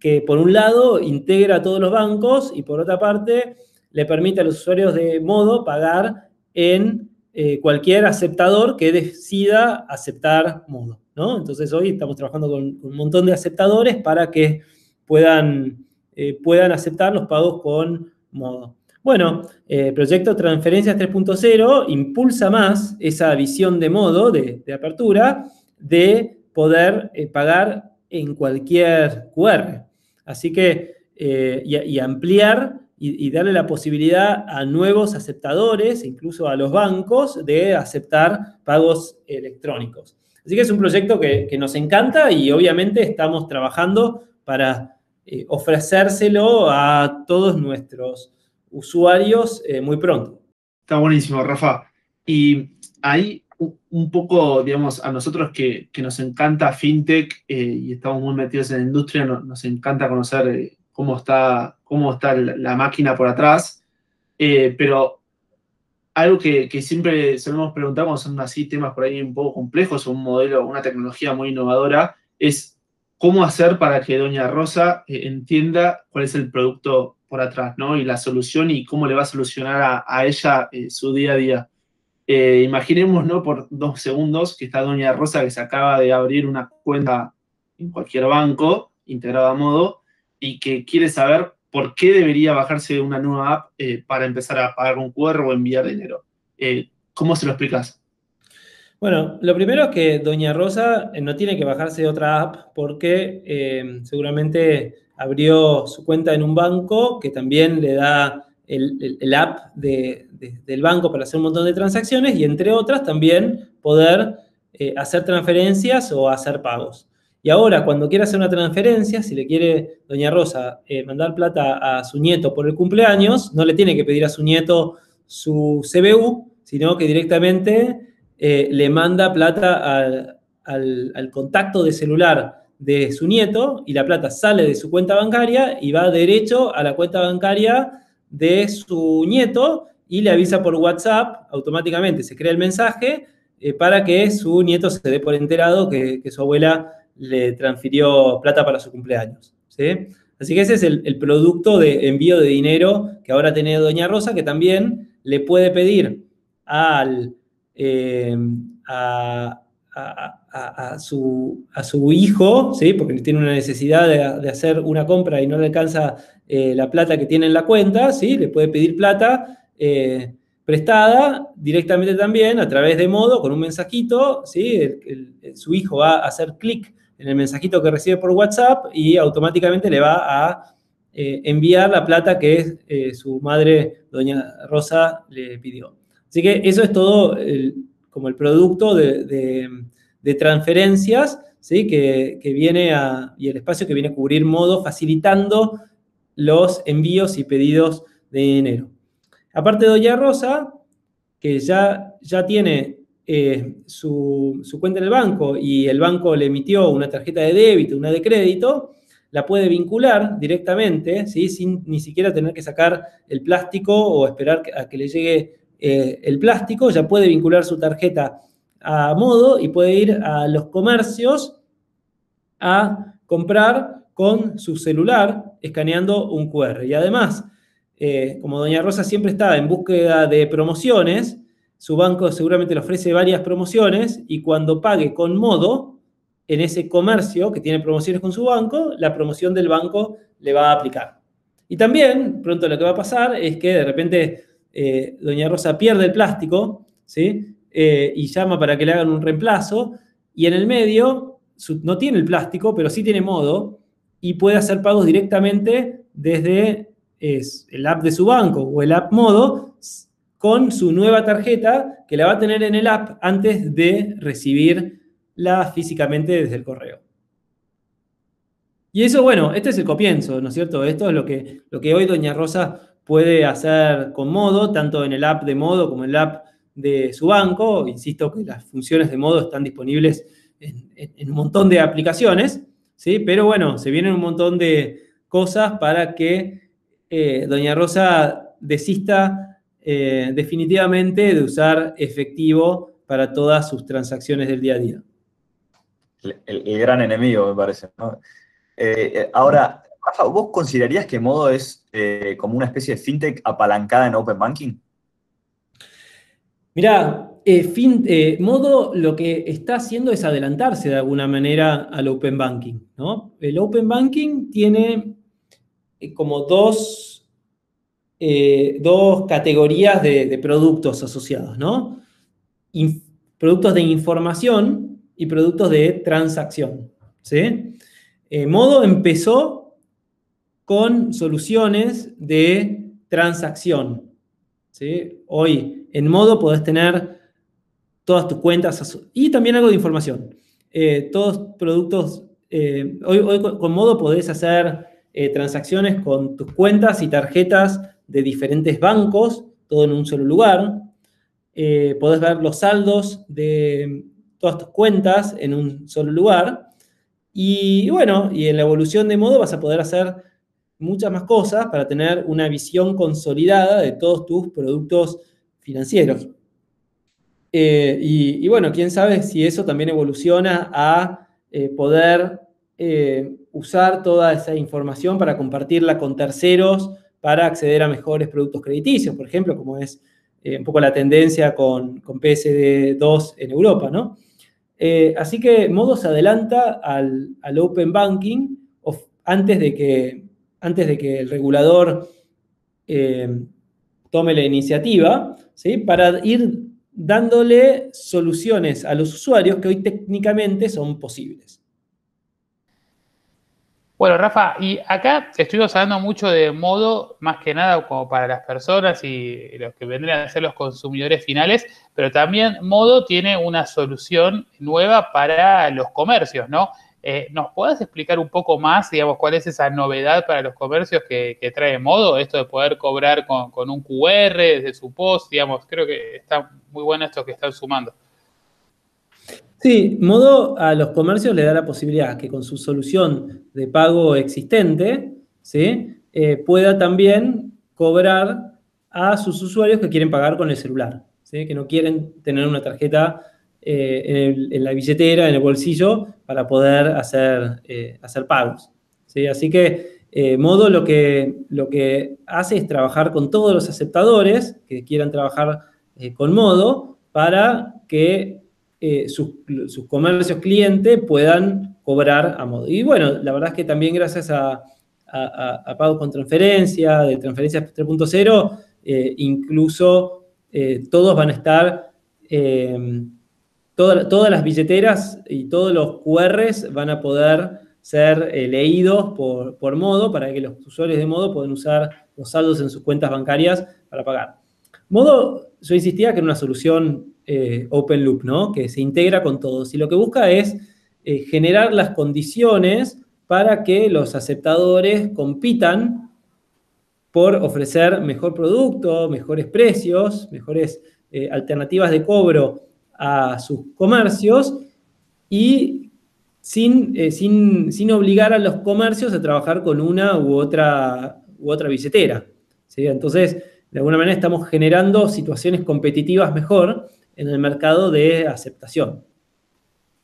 que por un lado integra a todos los bancos y por otra parte le permite a los usuarios de Modo pagar en eh, cualquier aceptador que decida aceptar Modo, ¿no? Entonces hoy estamos trabajando con, un montón de aceptadores para que puedan, eh, puedan aceptar los pagos con Modo. Bueno, eh, proyecto Transferencias 3.0 impulsa más esa visión de modo, de, apertura, de poder eh, pagar en cualquier QR. Así que, eh, y, ampliar y, darle la posibilidad a nuevos aceptadores, incluso a los bancos, de aceptar pagos electrónicos. Así que es un proyecto que, que nos encanta y obviamente estamos trabajando para ofrecérselo a todos nuestros usuarios eh, muy pronto. Está buenísimo, Rafa. Y ahí un poco, digamos, a nosotros que, nos encanta FinTech eh, y estamos muy metidos en la industria, nos encanta conocer eh, cómo está, cómo está la, máquina por atrás, pero algo que, siempre solemos preguntar cuando son así temas por ahí un poco complejos, un modelo, una tecnología muy innovadora, es cómo hacer para que Doña Rosa entienda cuál es el producto por atrás, ¿no? Y la solución y cómo le va a solucionar a, ella eh, su día a día. Eh, imaginemos, ¿no? Por dos segundos que está Doña Rosa que se acaba de abrir una cuenta en cualquier banco, integrado a modo, y que quiere saber por qué debería bajarse una nueva app eh, para empezar a pagar un QR o enviar dinero. ¿Cómo se lo explicas? Bueno, lo primero es que Doña Rosa no tiene que bajarse otra app porque seguramente abrió su cuenta en un banco que también le da el, app del banco para hacer un montón de transacciones y entre otras también poder eh, hacer transferencias o hacer pagos. Y ahora, cuando quiere hacer una transferencia, si le quiere Doña Rosa eh, mandar plata a su nieto por el cumpleaños, no le tiene que pedir a su nieto su CBU, sino que directamente eh, le manda plata al, al contacto de celular de su nieto y la plata sale de su cuenta bancaria y va derecho a la cuenta bancaria de su nieto y le avisa por WhatsApp, automáticamente se crea el mensaje eh, para que su nieto se dé por enterado que, su abuela le transfirió plata para su cumpleaños. Así que ese es el, producto de envío de dinero que ahora tiene Doña Rosa, que también le puede pedir al, eh, a, a, su, hijo, ¿sí? porque tiene una necesidad de, hacer una compra y no le alcanza eh, la plata que tiene en la cuenta, ¿sí? le puede pedir plata eh, prestada directamente también a través de modo, con un mensajito, ¿sí? su hijo va a hacer clic en el mensajito que recibe por WhatsApp y automáticamente le va a eh, enviar la plata que su madre, doña Rosa, le pidió. Así que eso es todo como el producto de, transferencias, ¿sí? Que, viene y el espacio que viene a cubrir modo, facilitando los envíos y pedidos de dinero. Aparte de Doña Rosa, que ya, tiene eh, su, cuenta en el banco y el banco le emitió una tarjeta de débito, una de crédito, la puede vincular directamente, ¿sí? sin ni siquiera tener que sacar el plástico o esperar a que le llegue eh, el plástico, ya puede vincular su tarjeta a modo y puede ir a los comercios a comprar con su celular escaneando un QR. Y además, eh, como Doña Rosa siempre está en búsqueda de promociones, su banco seguramente le ofrece varias promociones y cuando pague con modo en ese comercio que tiene promociones con su banco, la promoción del banco le va a aplicar. Y también, pronto lo que va a pasar es que de repente eh, Doña Rosa pierde el plástico, ¿sí? Eh, y llama para que le hagan un reemplazo, y en el medio no tiene el plástico, pero sí tiene modo, y puede hacer pagos directamente desde el app de su banco o el app modo con su nueva tarjeta que la va a tener en el app antes de recibirla físicamente desde el correo. Y eso, bueno, este es el comienzo, ¿no es cierto? Esto es lo que, lo que hoy Doña Rosa puede hacer con Modo, tanto en el app de Modo como en el app de su banco. Insisto que las funciones de Modo están disponibles en, un montón de aplicaciones, ¿sí? Pero bueno, se vienen un montón de cosas para que eh, Doña Rosa desista eh, definitivamente de usar efectivo para todas sus transacciones del día a día. El, gran enemigo, me parece. Eh, ahora, Rafa, ¿vos considerarías que Modo es como una especie de fintech apalancada en Open Banking? Mirá, Modo lo que está haciendo es adelantarse de alguna manera al Open Banking. ¿no? El Open Banking tiene como dos eh, dos categorías de, productos asociados, ¿no? productos de información y productos de transacción, ¿sí? Eh, Modo empezó con soluciones de transacción, ¿sí? Hoy en Modo podés tener todas tus cuentas y también algo de información. Eh, todos productos, hoy, hoy, con Modo podés hacer transacciones con tus cuentas y tarjetas de diferentes bancos, todo en un solo lugar. Eh, podés ver los saldos de todas tus cuentas en un solo lugar. Y bueno, y en la evolución de modo vas a poder hacer muchas más cosas para tener una visión consolidada de todos tus productos financieros. Eh, y, bueno, quién sabe si eso también evoluciona a eh, poder usar toda esa información para compartirla con terceros para acceder a mejores productos crediticios, por ejemplo, como es eh, un poco la tendencia con, con PSD2 en Europa, ¿no? Eh, así que Modo se adelanta al, Open Banking antes, de que, antes de que el regulador eh, tome la iniciativa, ¿sí? Para ir dándole soluciones a los usuarios que hoy técnicamente son posibles. Bueno, Rafa, y acá estuvimos hablando mucho de modo, más que nada como para las personas y los que vendrían a ser los consumidores finales, pero también modo tiene una solución nueva para los comercios, ¿no? Eh, ¿Nos puedes explicar un poco más, digamos, cuál es esa novedad para los comercios que, trae modo? Esto de poder cobrar con, con un QR desde su post, digamos, creo que está muy bueno esto que están sumando. Sí, Modo a los comercios le da la posibilidad que con su solución de pago existente, ¿sí? Eh, pueda también cobrar a sus usuarios que quieren pagar con el celular, ¿sí? que no quieren tener una tarjeta eh, en, la billetera, en el bolsillo, para poder hacer, eh, hacer pagos. ¿sí? Así que Modo lo que, lo que hace es trabajar con todos los aceptadores que quieran trabajar con Modo para que eh, sus, comercios clientes puedan cobrar a modo. Y bueno, la verdad es que también gracias a, pagos con transferencia, de transferencias 3.0, eh, incluso eh, todos van a estar, todas las billeteras y todos los QRs van a poder ser leídos por, por modo para que los usuarios de modo puedan usar los saldos en sus cuentas bancarias para pagar. Modo, yo insistía que era una solución eh, open loop, ¿no? Que se integra con todos. Y lo que busca es eh, generar las condiciones para que los aceptadores compitan por ofrecer mejor producto, mejores precios, mejores eh, alternativas de cobro a sus comercios y sin, sin, sin, obligar a los comercios a trabajar con una u otra, u otra billetera. Entonces, de alguna manera estamos generando situaciones competitivas mejor en el mercado de aceptación.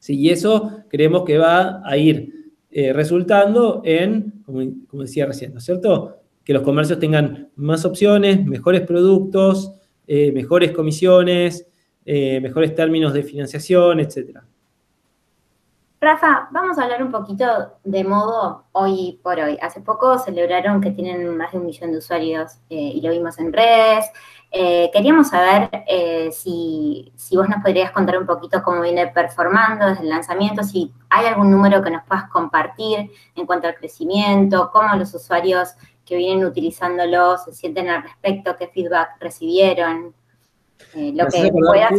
Y eso creemos que va a ir eh, resultando en, como, decía recién, ¿no es cierto? Que los comercios tengan más opciones, mejores productos, eh, mejores comisiones, eh, mejores términos de financiación, etcétera. Rafa, vamos a hablar un poquito de modo hoy por hoy. Hace poco celebraron que tienen más de un millón de usuarios y lo vimos en redes. Eh, queríamos saber eh, si, vos nos podrías contar un poquito cómo viene performando desde el lanzamiento, si hay algún número que nos puedas compartir en cuanto al crecimiento, cómo los usuarios que vienen utilizándolo se sienten al respecto, qué feedback recibieron, eh, lo que puedas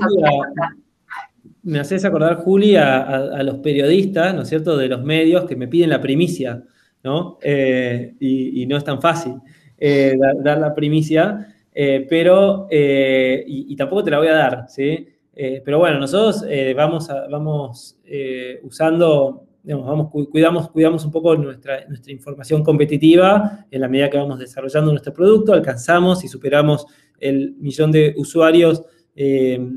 Me haces acordar, Juli, a, los periodistas, ¿no es cierto?, de los medios que me piden la primicia, ¿no? Y, no es tan fácil dar la primicia. Eh, pero, eh, y, tampoco te la voy a dar, ¿sí? Eh, pero bueno, nosotros vamos, vamos usando, digamos, vamos, cuidamos, cuidamos un poco nuestra, nuestra información competitiva en la medida que vamos desarrollando nuestro producto, alcanzamos y superamos el millón de usuarios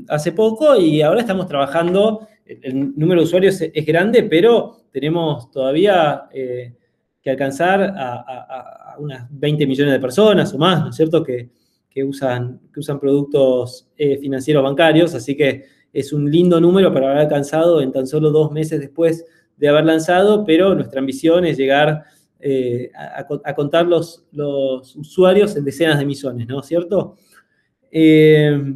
hace poco y ahora estamos trabajando, el, número de usuarios es, grande, pero tenemos todavía que alcanzar a, a, unas 20 millones de personas o más, ¿no es cierto? Que, que usan, que usan productos eh, financieros bancarios, así que es un lindo número para haber alcanzado en tan solo dos meses después de haber lanzado, pero nuestra ambición es llegar eh, a, contar los, los, usuarios en decenas de millones, ¿no es cierto? Eh,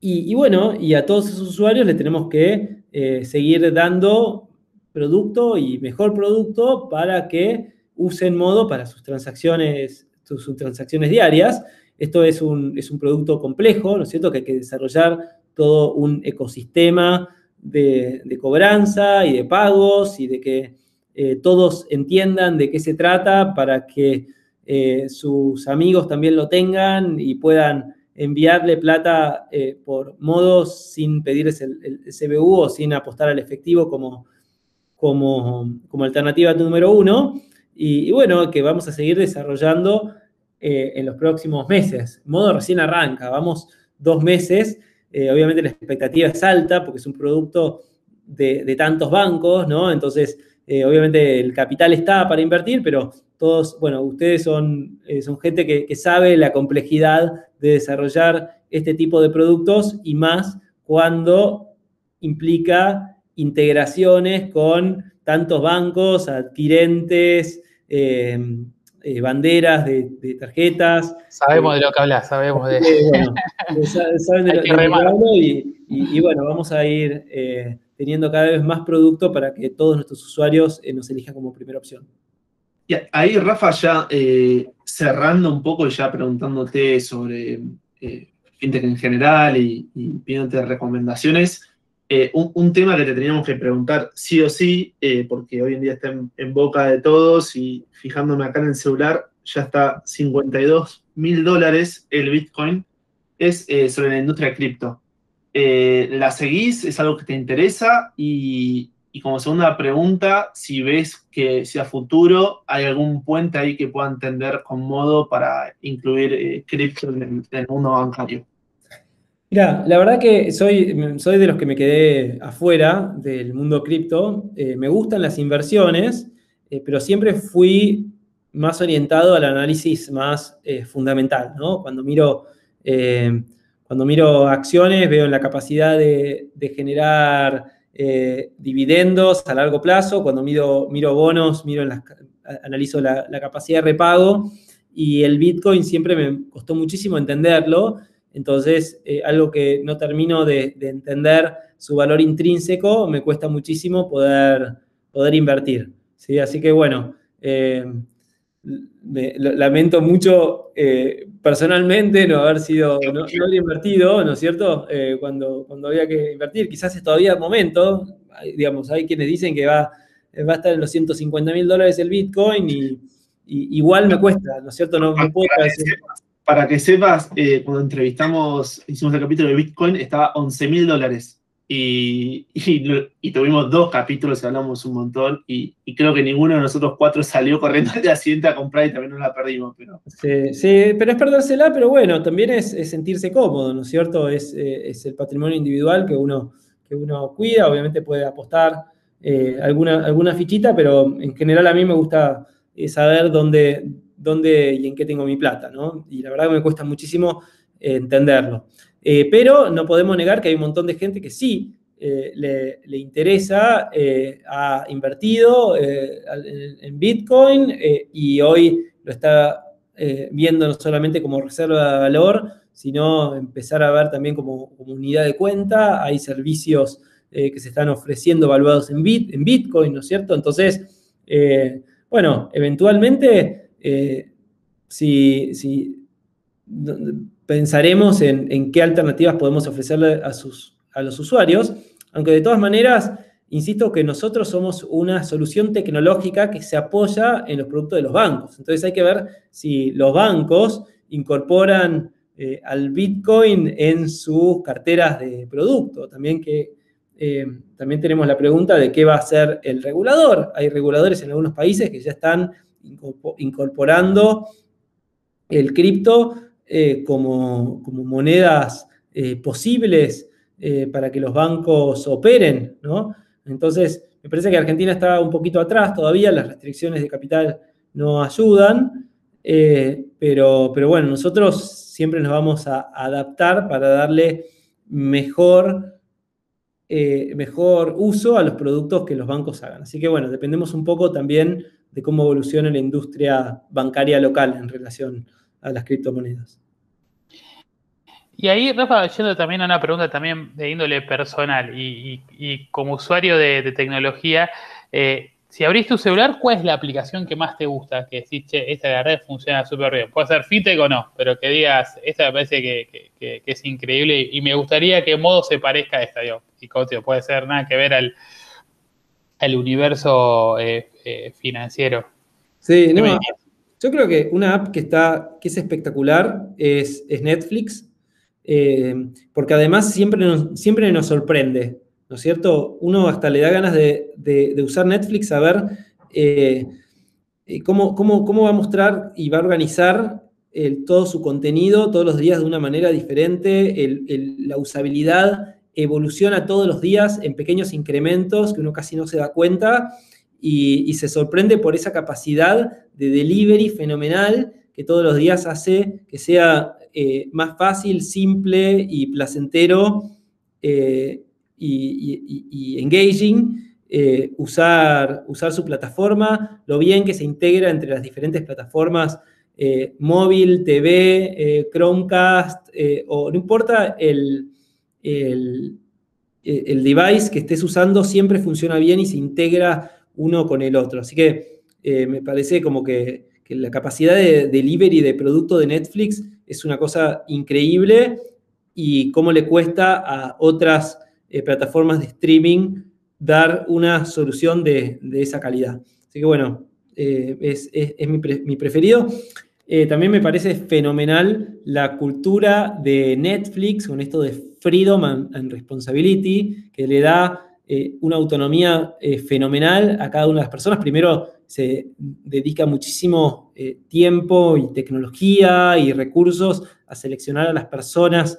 y, bueno, y a todos esos usuarios le tenemos que seguir dando producto y mejor producto para que usen modo para sus transacciones, sus transacciones diarias esto es un, producto complejo, ¿no es cierto? Que hay que desarrollar todo un ecosistema de, cobranza y de pagos y de que eh, todos entiendan de qué se trata para que eh, sus amigos también lo tengan y puedan enviarle plata eh, por modos sin pedirles el, CBU o sin apostar al efectivo como, como, como alternativa número uno. y, bueno, que vamos a seguir desarrollando eh, en los próximos meses. Modo recién arranca, vamos dos meses. Eh, obviamente la expectativa es alta porque es un producto de, tantos bancos, ¿no? Entonces, eh, obviamente el capital está para invertir, pero todos, bueno, ustedes son, son gente que, que, sabe la complejidad de desarrollar este tipo de productos y más cuando implica integraciones con tantos bancos, adquirentes, eh, banderas de, tarjetas. Sabemos de lo que hablas, sabemos de... bueno, saben de, lo, que hablo y, bueno, vamos a ir eh, teniendo cada vez más producto para que todos nuestros usuarios eh, nos elijan como primera opción. Y ahí, Rafa, ya cerrando un poco y ya preguntándote sobre fintech en general y, y pidiéndote recomendaciones, eh, un, tema que te teníamos que preguntar sí o sí, eh, porque hoy en día está en, boca de todos y fijándome acá en el celular, ya está 52 mil dólares el Bitcoin, es eh, sobre la industria cripto. ¿La seguís? ¿Es algo que te interesa? Y, como segunda pregunta, si ves que si a futuro hay algún puente ahí que pueda entender con modo para incluir cripto en el mundo bancario. Mira, la verdad que soy, soy de los que me quedé afuera del mundo cripto. Eh, me gustan las inversiones, eh, pero siempre fui más orientado al análisis más eh, fundamental, ¿no? Cuando miro, cuando miro acciones, veo en la capacidad de, generar dividendos a largo plazo. Cuando miro, miro bonos, miro analizo la, la capacidad de repago. Y el Bitcoin siempre me costó muchísimo entenderlo entonces, eh, algo que no termino de, entender su valor intrínseco, me cuesta muchísimo poder, poder invertir. ¿sí? Así que bueno, eh, lamento mucho eh, personalmente no haber sido, no, haber invertido, ¿no es cierto? Eh, cuando, cuando había que invertir, quizás es todavía el momento, digamos, hay quienes dicen que va, va a estar en los 150 mil dólares el Bitcoin y, igual me cuesta, ¿no es cierto? No, puedo para, que sepas, eh, cuando entrevistamos, hicimos el capítulo de Bitcoin, estaba 11 mil dólares. Y, y, tuvimos dos capítulos y hablamos un montón y, creo que ninguno de nosotros cuatro salió corriendo de asiento a comprar y también nos la perdimos. Pero... Sí, pero es perdérsela, pero bueno, también es, sentirse cómodo, ¿no es cierto? Es, eh, es, el patrimonio individual que uno, que uno cuida, obviamente puede apostar eh, alguna, alguna fichita, pero en general a mí me gusta eh, saber dónde, dónde y en qué tengo mi plata, ¿no? Y la verdad que me cuesta muchísimo entenderlo. Eh, pero no podemos negar que hay un montón de gente que sí eh, le, interesa, eh, ha invertido en, Bitcoin y hoy lo está viendo no solamente como reserva de valor, sino empezar a ver también como, unidad de cuenta. Hay servicios que se están ofreciendo evaluados en, en Bitcoin, ¿no es cierto? Entonces, bueno, eventualmente, si, si pensaremos en, qué alternativas podemos ofrecerle a, sus, a los usuarios, aunque de todas maneras, insisto que nosotros somos una solución tecnológica que se apoya en los productos de los bancos. Entonces hay que ver si los bancos incorporan eh, al Bitcoin en sus carteras de producto. También que eh, también tenemos la pregunta de qué va a hacer el regulador. Hay reguladores en algunos países que ya están incorporando el cripto eh, como, monedas eh, posibles eh, para que los bancos operen. Entonces, me parece que Argentina está un poquito atrás todavía, las restricciones de capital no ayudan, pero, pero bueno, nosotros siempre nos vamos a adaptar para darle mejor, mejor uso a los productos que los bancos hagan. Así que bueno, dependemos un poco también de cómo evoluciona la industria bancaria local en relación a las criptomonedas. Y ahí, Rafa, yendo también a una pregunta también de índole personal y, como usuario de, tecnología, eh, si abrís tu celular, ¿cuál es la aplicación que más te gusta? Que decís, che, esta de red funciona súper bien. Puede ser fintech o no, pero que digas, esta me parece que, es increíble y me gustaría que modo se parezca a esta. Digo, y como puede ser nada que ver al, al universo eh, eh, financiero. Sí, no, yo creo que una app que, está, que es espectacular es, Netflix, eh, porque además siempre nos, siempre nos sorprende, ¿no es cierto? Uno hasta le da ganas de, usar Netflix a ver eh, eh, cómo, cómo, va a mostrar y va a organizar todo su contenido todos los días de una manera diferente, la usabilidad evoluciona todos los días en pequeños incrementos que uno casi no se da cuenta y, se sorprende por esa capacidad de delivery fenomenal que todos los días hace que sea eh, más fácil, simple y placentero eh, y, engaging eh, usar, usar su plataforma, lo bien que se integra entre las diferentes plataformas móvil, TV, Chromecast, o no importa el, el, el device que estés usando, siempre funciona bien y se integra uno con el otro. Así que eh, me parece como que, la capacidad de delivery de producto de Netflix es una cosa increíble y cómo le cuesta a otras eh, plataformas de streaming dar una solución de, esa calidad. Así que bueno, eh, es, mi, preferido. también me parece fenomenal la cultura de Netflix con esto de freedom and responsibility, que le da eh, una autonomía eh, fenomenal a cada una de las personas. Primero, se dedica muchísimo eh, tiempo y tecnología y recursos a seleccionar a las personas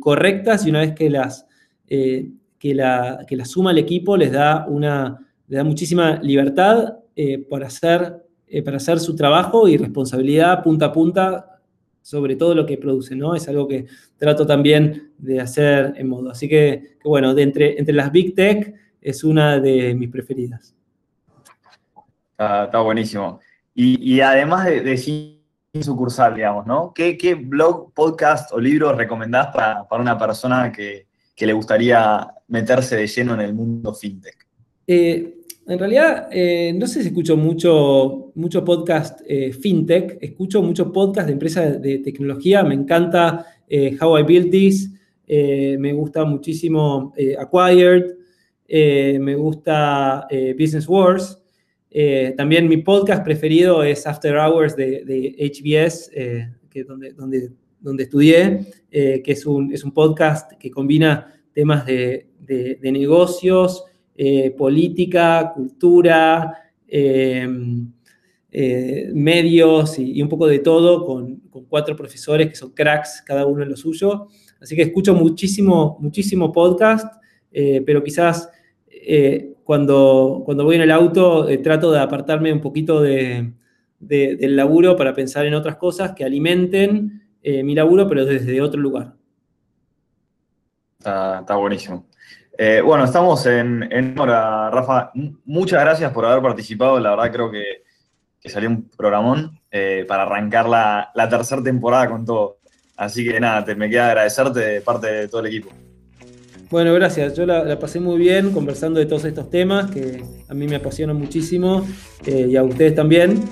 correctas y una vez que las, que la, que la suma al equipo les da, una, da muchísima libertad para, hacer, para hacer su trabajo y responsabilidad punta a punta sobre todo lo que produce, ¿no? Es algo que trato también de hacer en modo. Así que, bueno, de entre, entre las Big Tech es una de mis preferidas. Está, buenísimo. Y, además de, de sin sucursal, digamos, ¿no? ¿Qué, blog, podcast o libro recomendás para, una persona que, le gustaría meterse de lleno en el mundo fintech? Eh, En realidad, eh, no sé si escucho mucho, mucho podcast eh, fintech, escucho mucho podcast de empresas de tecnología, me encanta eh, How I Built This, me gusta muchísimo Acquired, me gusta Business Wars. también mi podcast preferido es After Hours de, HBS, que donde, donde, donde estudié, que es un, es un podcast que combina temas de, de negocios, eh, política, cultura, eh, eh, medios y, un poco de todo, con, cuatro profesores que son cracks, cada uno en lo suyo. Así que escucho muchísimo, muchísimo podcast, pero quizás cuando, cuando voy en el auto trato de apartarme un poquito del laburo para pensar en otras cosas que alimenten mi laburo, pero desde otro lugar. está buenísimo. Eh, bueno, estamos en, hora, Rafa. Muchas gracias por haber participado. La verdad creo que, salió un programón eh, para arrancar la, tercera temporada con todo. Así que nada, te, me queda agradecerte de parte de todo el equipo. Bueno, gracias. Yo la, pasé muy bien conversando de todos estos temas que a mí me apasionan muchísimo eh, y a ustedes también.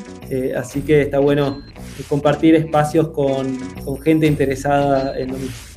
así que está bueno compartir espacios con, con gente interesada en lo mismo.